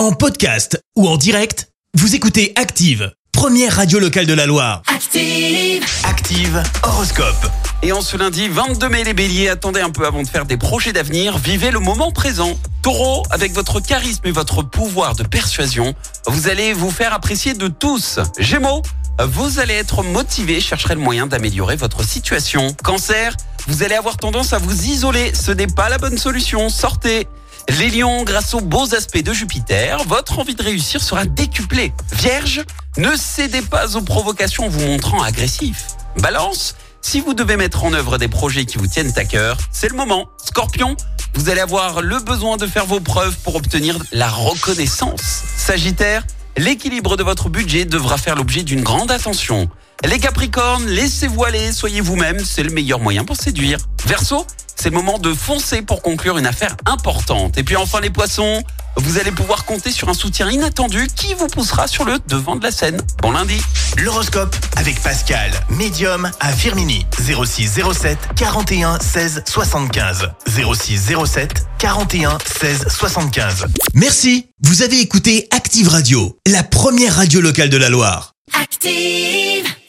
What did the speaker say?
En podcast ou en direct, vous écoutez Active, première radio locale de la Loire. Active. Active Horoscope. Et en ce lundi 22 mai, les béliers, attendez un peu avant de faire des projets d'avenir, vivez le moment présent. Taureau, avec votre charisme et votre pouvoir de persuasion, vous allez vous faire apprécier de tous. Gémeaux, vous allez être motivé, chercherez le moyen d'améliorer votre situation. Cancer, vous allez avoir tendance à vous isoler, ce n'est pas la bonne solution, sortez. Les lions, grâce aux beaux aspects de Jupiter, votre envie de réussir sera décuplée. Vierge, ne cédez pas aux provocations vous montrant agressif. Balance, si vous devez mettre en œuvre des projets qui vous tiennent à cœur, c'est le moment. Scorpion, vous allez avoir le besoin de faire vos preuves pour obtenir la reconnaissance. Sagittaire, l'équilibre de votre budget devra faire l'objet d'une grande attention. Les Capricornes, laissez-vous aller, soyez vous-même, c'est le meilleur moyen pour séduire. Verseau, c'est le moment de foncer pour conclure une affaire importante. Et puis enfin les poissons, vous allez pouvoir compter sur un soutien inattendu qui vous poussera sur le devant de la scène. Bon lundi L'horoscope avec Pascal, médium à Firmini. 06 07 41 16 75. 06 07 41 16 75. Merci. Vous avez écouté Active Radio, la première radio locale de la Loire. Active.